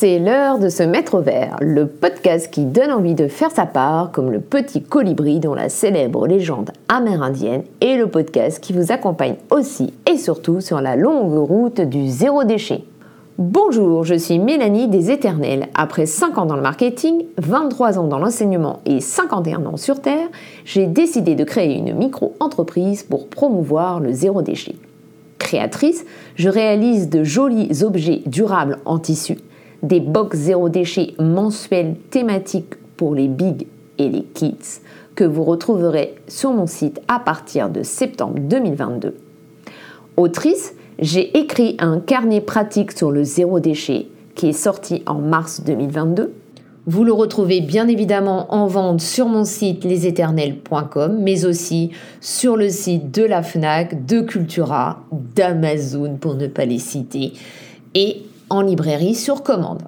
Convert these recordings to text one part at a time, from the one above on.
C'est l'heure de se mettre au vert, le podcast qui donne envie de faire sa part, comme le petit colibri dont la célèbre légende amérindienne, et le podcast qui vous accompagne aussi et surtout sur la longue route du zéro déchet. Bonjour, je suis Mélanie des Éternels. Après 5 ans dans le marketing, 23 ans dans l'enseignement et 51 ans sur Terre, j'ai décidé de créer une micro-entreprise pour promouvoir le zéro déchet. Créatrice, je réalise de jolis objets durables en tissu des box zéro déchet mensuels thématiques pour les big et les kids que vous retrouverez sur mon site à partir de septembre 2022. Autrice, j'ai écrit un carnet pratique sur le zéro déchet qui est sorti en mars 2022. Vous le retrouvez bien évidemment en vente sur mon site leséternels.com, mais aussi sur le site de la FNAC, de Cultura, d'Amazon pour ne pas les citer, et en librairie sur commande.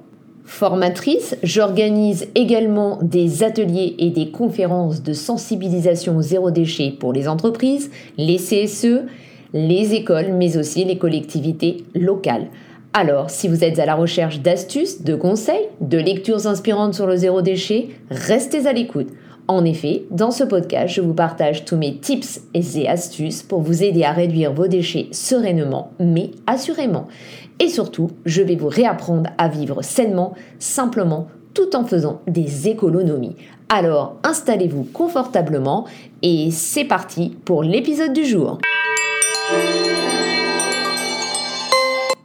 Formatrice, j'organise également des ateliers et des conférences de sensibilisation au zéro déchet pour les entreprises, les CSE, les écoles, mais aussi les collectivités locales. Alors, si vous êtes à la recherche d'astuces, de conseils, de lectures inspirantes sur le zéro déchet, restez à l'écoute. En effet, dans ce podcast, je vous partage tous mes tips et astuces pour vous aider à réduire vos déchets sereinement, mais assurément. Et surtout, je vais vous réapprendre à vivre sainement, simplement, tout en faisant des économies. Alors, installez-vous confortablement et c'est parti pour l'épisode du jour.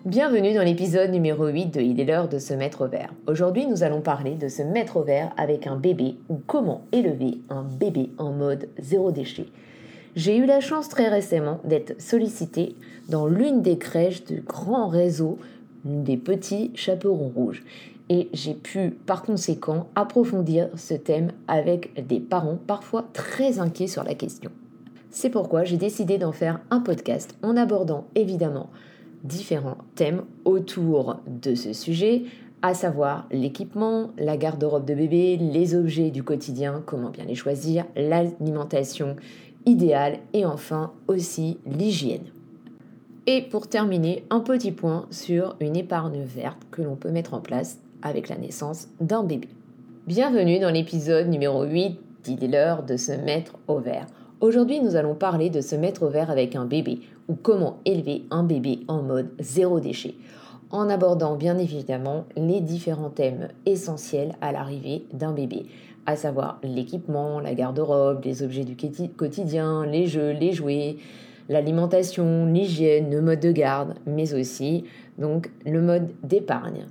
Bienvenue dans l'épisode numéro 8 de Il est l'heure de se mettre au vert. Aujourd'hui, nous allons parler de se mettre au vert avec un bébé ou comment élever un bébé en mode zéro déchet. J'ai eu la chance très récemment d'être sollicitée dans l'une des crèches du grand réseau des petits chaperons rouges. Et j'ai pu par conséquent approfondir ce thème avec des parents parfois très inquiets sur la question. C'est pourquoi j'ai décidé d'en faire un podcast en abordant évidemment différents thèmes autour de ce sujet, à savoir l'équipement, la garde-robe de bébé, les objets du quotidien, comment bien les choisir, l'alimentation idéal et enfin aussi l'hygiène. Et pour terminer, un petit point sur une épargne verte que l'on peut mettre en place avec la naissance d'un bébé. Bienvenue dans l'épisode numéro 8 d'Il est l'heure de se mettre au vert. Aujourd'hui, nous allons parler de se mettre au vert avec un bébé comment élever un bébé en mode zéro déchet en abordant bien évidemment les différents thèmes essentiels à l'arrivée d'un bébé à savoir l'équipement, la garde-robe, les objets du quotidien, les jeux, les jouets, l'alimentation, l'hygiène, le mode de garde, mais aussi donc le mode d'épargne.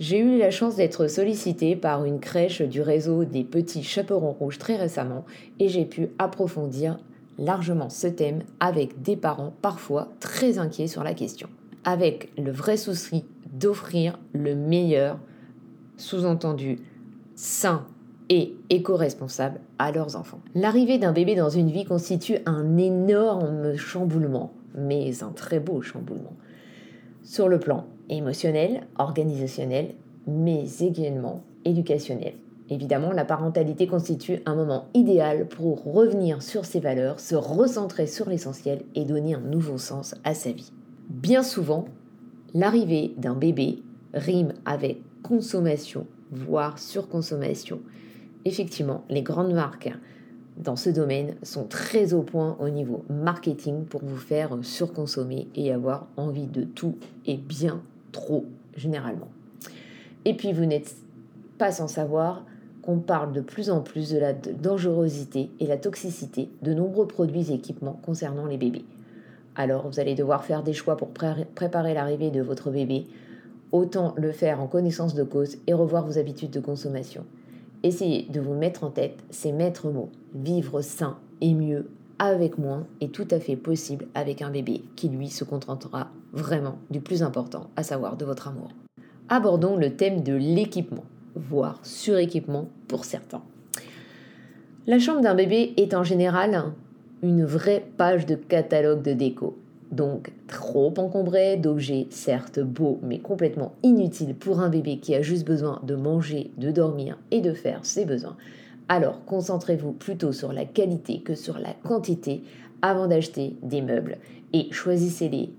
J'ai eu la chance d'être sollicitée par une crèche du réseau des petits chaperons rouges très récemment et j'ai pu approfondir largement ce thème avec des parents parfois très inquiets sur la question, avec le vrai souci d'offrir le meilleur, sous-entendu sain et éco-responsables à leurs enfants. L'arrivée d'un bébé dans une vie constitue un énorme chamboulement, mais un très beau chamboulement, sur le plan émotionnel, organisationnel, mais également éducationnel. Évidemment, la parentalité constitue un moment idéal pour revenir sur ses valeurs, se recentrer sur l'essentiel et donner un nouveau sens à sa vie. Bien souvent, l'arrivée d'un bébé rime avec consommation, voire surconsommation, effectivement, les grandes marques dans ce domaine sont très au point au niveau marketing pour vous faire surconsommer et avoir envie de tout et bien trop généralement. Et puis vous n'êtes pas sans savoir qu'on parle de plus en plus de la dangerosité et la toxicité de nombreux produits et équipements concernant les bébés. Alors vous allez devoir faire des choix pour préparer l'arrivée de votre bébé. Autant le faire en connaissance de cause et revoir vos habitudes de consommation. Essayez de vous mettre en tête ces maîtres mots. Vivre sain et mieux avec moins est tout à fait possible avec un bébé qui lui se contentera vraiment du plus important, à savoir de votre amour. Abordons le thème de l'équipement, voire suréquipement pour certains. La chambre d'un bébé est en général une vraie page de catalogue de déco donc trop encombré d'objets certes beaux mais complètement inutiles pour un bébé qui a juste besoin de manger, de dormir et de faire ses besoins. Alors concentrez-vous plutôt sur la qualité que sur la quantité avant d'acheter des meubles et choisissez-les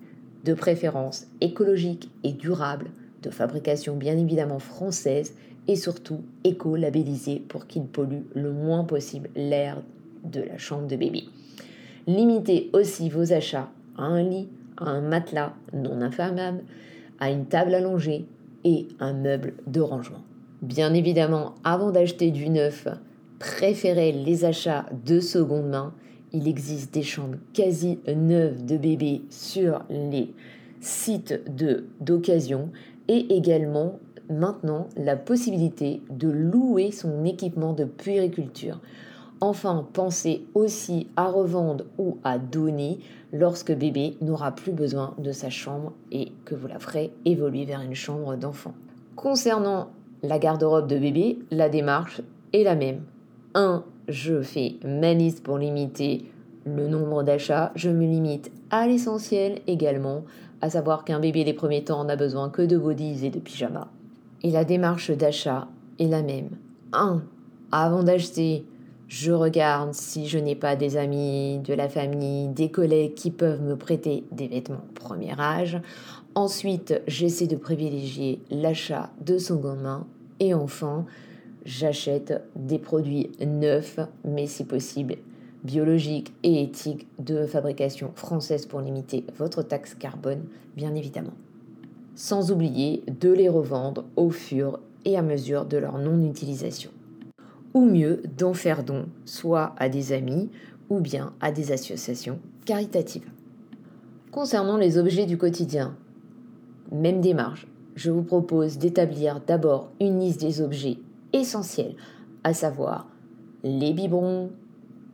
de préférence écologique et durable, de fabrication bien évidemment française et surtout éco-labellisé pour qu'il pollue le moins possible l'air de la chambre de bébé. Limitez aussi vos achats à un lit, à un matelas non inflammable, à une table allongée et un meuble de rangement. Bien évidemment, avant d'acheter du neuf, préférez les achats de seconde main. Il existe des chambres quasi neuves de bébés sur les sites d'occasion et également maintenant la possibilité de louer son équipement de puériculture. Enfin, pensez aussi à revendre ou à donner lorsque bébé n'aura plus besoin de sa chambre et que vous la ferez évoluer vers une chambre d'enfant. Concernant la garde-robe de bébé, la démarche est la même. 1. Je fais ma liste pour limiter le nombre d'achats. Je me limite à l'essentiel également, à savoir qu'un bébé les premiers temps n'a besoin que de bodies et de pyjamas. Et la démarche d'achat est la même. 1. Avant d'acheter, je regarde si je n'ai pas des amis, de la famille, des collègues qui peuvent me prêter des vêtements premier âge. Ensuite, j'essaie de privilégier l'achat de seconde main. Et enfin, j'achète des produits neufs, mais si possible biologiques et éthiques de fabrication française pour limiter votre taxe carbone, bien évidemment. Sans oublier de les revendre au fur et à mesure de leur non-utilisation ou mieux d'en faire don, soit à des amis ou bien à des associations caritatives. Concernant les objets du quotidien, même démarche, je vous propose d'établir d'abord une liste des objets essentiels, à savoir les biberons,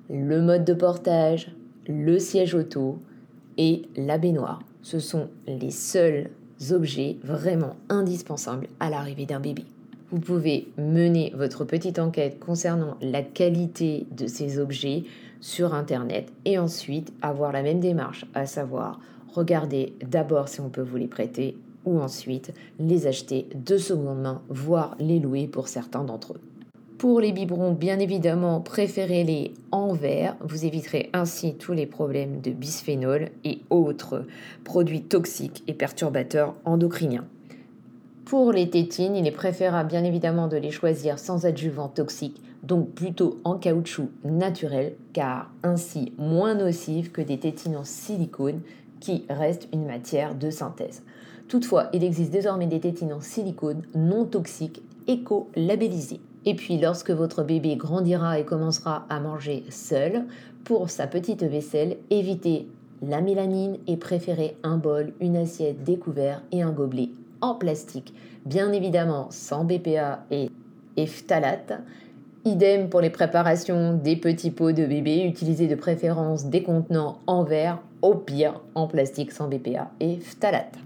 le mode de portage, le siège auto et la baignoire. Ce sont les seuls objets vraiment indispensables à l'arrivée d'un bébé. Vous pouvez mener votre petite enquête concernant la qualité de ces objets sur Internet et ensuite avoir la même démarche, à savoir regarder d'abord si on peut vous les prêter ou ensuite les acheter de seconde main, voire les louer pour certains d'entre eux. Pour les biberons, bien évidemment, préférez-les en verre. Vous éviterez ainsi tous les problèmes de bisphénol et autres produits toxiques et perturbateurs endocriniens. Pour les tétines, il est préférable bien évidemment de les choisir sans adjuvant toxique, donc plutôt en caoutchouc naturel, car ainsi moins nocives que des tétines en silicone qui restent une matière de synthèse. Toutefois, il existe désormais des tétines en silicone non toxiques, éco-labellisées. Et puis, lorsque votre bébé grandira et commencera à manger seul, pour sa petite vaisselle, évitez la mélanine et préférez un bol, une assiette découvert et un gobelet en plastique, bien évidemment sans BPA et, phtalate. Idem pour les préparations des petits pots de bébé, utilisez de préférence des contenants en verre, au pire en plastique sans BPA et phtalate.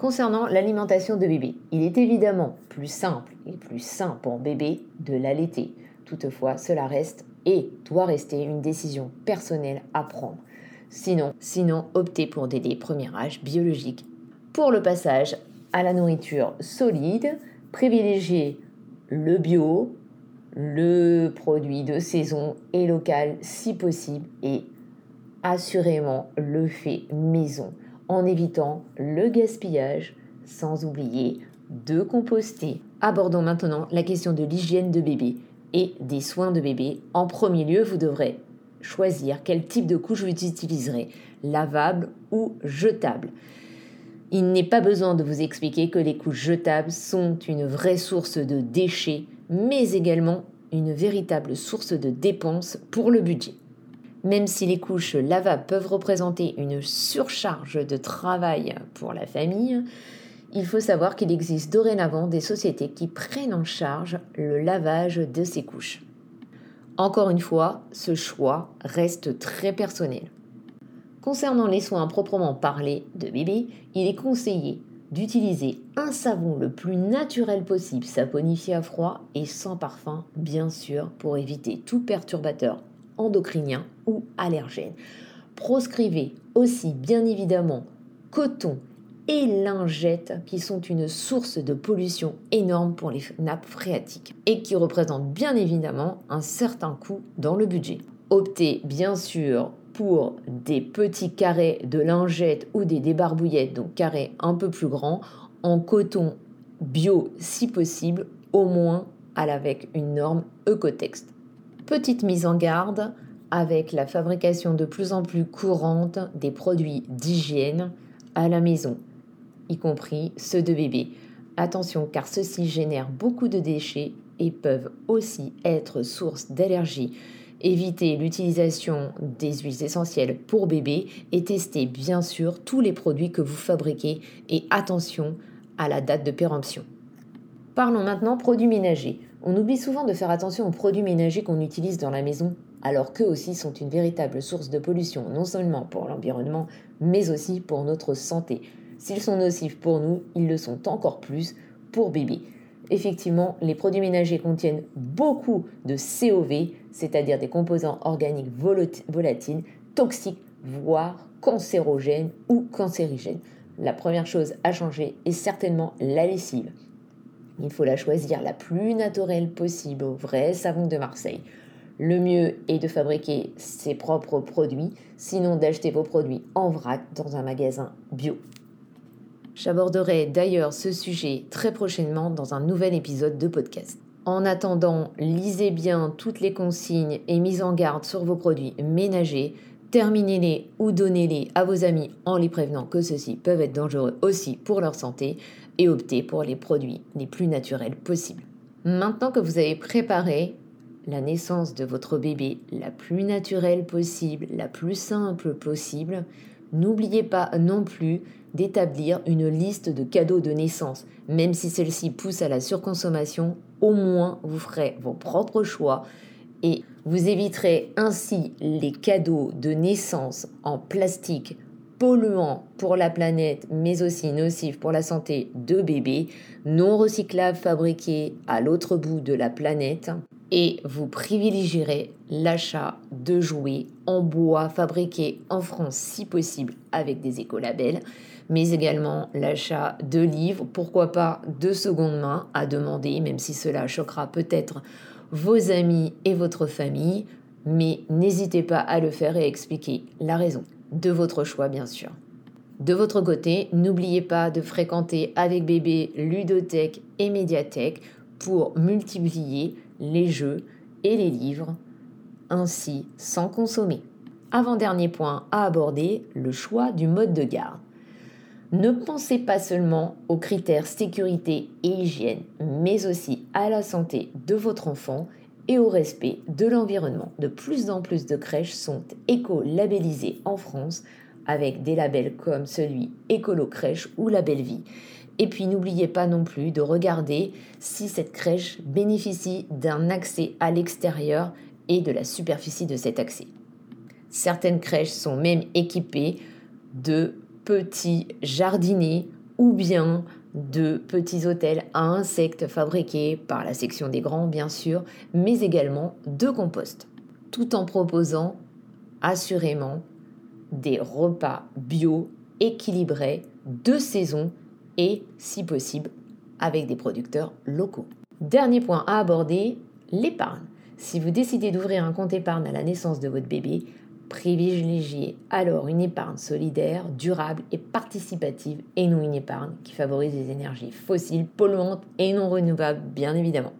Concernant l'alimentation de bébé, il est évidemment plus simple et plus sain pour bébé de l'allaiter. Toutefois, cela reste et doit rester une décision personnelle à prendre. Sinon, sinon optez pour des lait premier âge biologiques. Pour le passage à la nourriture solide, privilégier le bio, le produit de saison et local si possible et assurément le fait maison en évitant le gaspillage sans oublier de composter. Abordons maintenant la question de l'hygiène de bébé et des soins de bébé. En premier lieu, vous devrez choisir quel type de couche vous utiliserez, lavable ou jetable. Il n'est pas besoin de vous expliquer que les couches jetables sont une vraie source de déchets, mais également une véritable source de dépenses pour le budget. Même si les couches lavables peuvent représenter une surcharge de travail pour la famille, il faut savoir qu'il existe dorénavant des sociétés qui prennent en charge le lavage de ces couches. Encore une fois, ce choix reste très personnel. Concernant les soins proprement parlés de bébé, il est conseillé d'utiliser un savon le plus naturel possible, saponifié à froid et sans parfum, bien sûr, pour éviter tout perturbateur endocrinien ou allergène. Proscrivez aussi, bien évidemment, coton et lingettes qui sont une source de pollution énorme pour les nappes phréatiques et qui représentent bien évidemment un certain coût dans le budget. Optez bien sûr pour des petits carrés de lingettes ou des débarbouillettes, donc carrés un peu plus grands, en coton bio si possible, au moins avec une norme Ecotext. Petite mise en garde avec la fabrication de plus en plus courante des produits d'hygiène à la maison, y compris ceux de bébé. Attention car ceux-ci génèrent beaucoup de déchets et peuvent aussi être source d'allergies. Évitez l'utilisation des huiles essentielles pour bébé et testez bien sûr tous les produits que vous fabriquez et attention à la date de péremption. Parlons maintenant produits ménagers. On oublie souvent de faire attention aux produits ménagers qu'on utilise dans la maison, alors qu'eux aussi sont une véritable source de pollution, non seulement pour l'environnement, mais aussi pour notre santé. S'ils sont nocifs pour nous, ils le sont encore plus pour bébé. Effectivement, les produits ménagers contiennent beaucoup de COV, c'est-à-dire des composants organiques volatiles, toxiques, voire cancérogènes ou cancérigènes. La première chose à changer est certainement la lessive. Il faut la choisir la plus naturelle possible au vrai savon de Marseille. Le mieux est de fabriquer ses propres produits, sinon d'acheter vos produits en vrac dans un magasin bio. J'aborderai d'ailleurs ce sujet très prochainement dans un nouvel épisode de podcast. En attendant, lisez bien toutes les consignes et mises en garde sur vos produits ménagers, terminez-les ou donnez-les à vos amis en les prévenant que ceux-ci peuvent être dangereux aussi pour leur santé et optez pour les produits les plus naturels possibles. Maintenant que vous avez préparé la naissance de votre bébé la plus naturelle possible, la plus simple possible, n'oubliez pas non plus d'établir une liste de cadeaux de naissance. Même si celle-ci pousse à la surconsommation, au moins vous ferez vos propres choix et vous éviterez ainsi les cadeaux de naissance en plastique polluants pour la planète, mais aussi nocifs pour la santé de bébés, non recyclables fabriqués à l'autre bout de la planète, et vous privilégierez l'achat de jouets en bois fabriqués en France si possible avec des écolabels, mais également l'achat de livres, pourquoi pas de seconde main à demander, même si cela choquera peut-être vos amis et votre famille, mais n'hésitez pas à le faire et expliquer la raison de votre choix bien sûr. De votre côté, n'oubliez pas de fréquenter avec bébé ludothèque et médiathèque pour multiplier les jeux et les livres, ainsi sans consommer. Avant-dernier point à aborder, le choix du mode de garde. Ne pensez pas seulement aux critères sécurité et hygiène, mais aussi à la santé de votre enfant et au respect de l'environnement. De plus en plus de crèches sont éco-labellisées en France avec des labels comme celui Écolo Crèche ou La Belle Vie. Et puis n'oubliez pas non plus de regarder si cette crèche bénéficie d'un accès à l'extérieur et de la superficie de cet accès. Certaines crèches sont même équipées de petits jardiniers ou bien de petits hôtels à insectes fabriqués par la section des grands bien sûr, mais également de compost, tout en proposant assurément des repas bio équilibrés de saison et si possible avec des producteurs locaux. Dernier point à aborder, l'épargne. Si vous décidez d'ouvrir un compte épargne à la naissance de votre bébé, Privilégiez alors une épargne solidaire, durable et participative et non une épargne qui favorise les énergies fossiles, polluantes et non renouvelables, bien évidemment.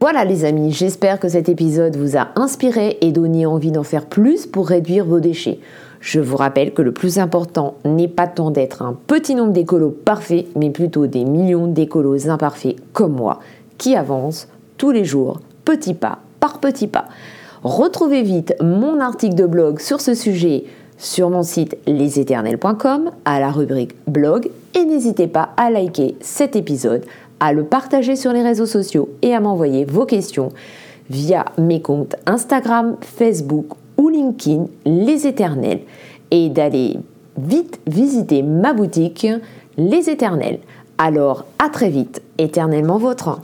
Voilà les amis, j'espère que cet épisode vous a inspiré et donné envie d'en faire plus pour réduire vos déchets. Je vous rappelle que le plus important n'est pas tant d'être un petit nombre d'écolos parfaits, mais plutôt des millions d'écolos imparfaits comme moi, qui avancent tous les jours, petit pas par petit pas. Retrouvez vite mon article de blog sur ce sujet sur mon site leséternels.com à la rubrique blog et n'hésitez pas à liker cet épisode, à le partager sur les réseaux sociaux et à m'envoyer vos questions via mes comptes Instagram, Facebook ou LinkedIn Les Éternels et d'aller vite visiter ma boutique Les Éternels. Alors à très vite, éternellement votre.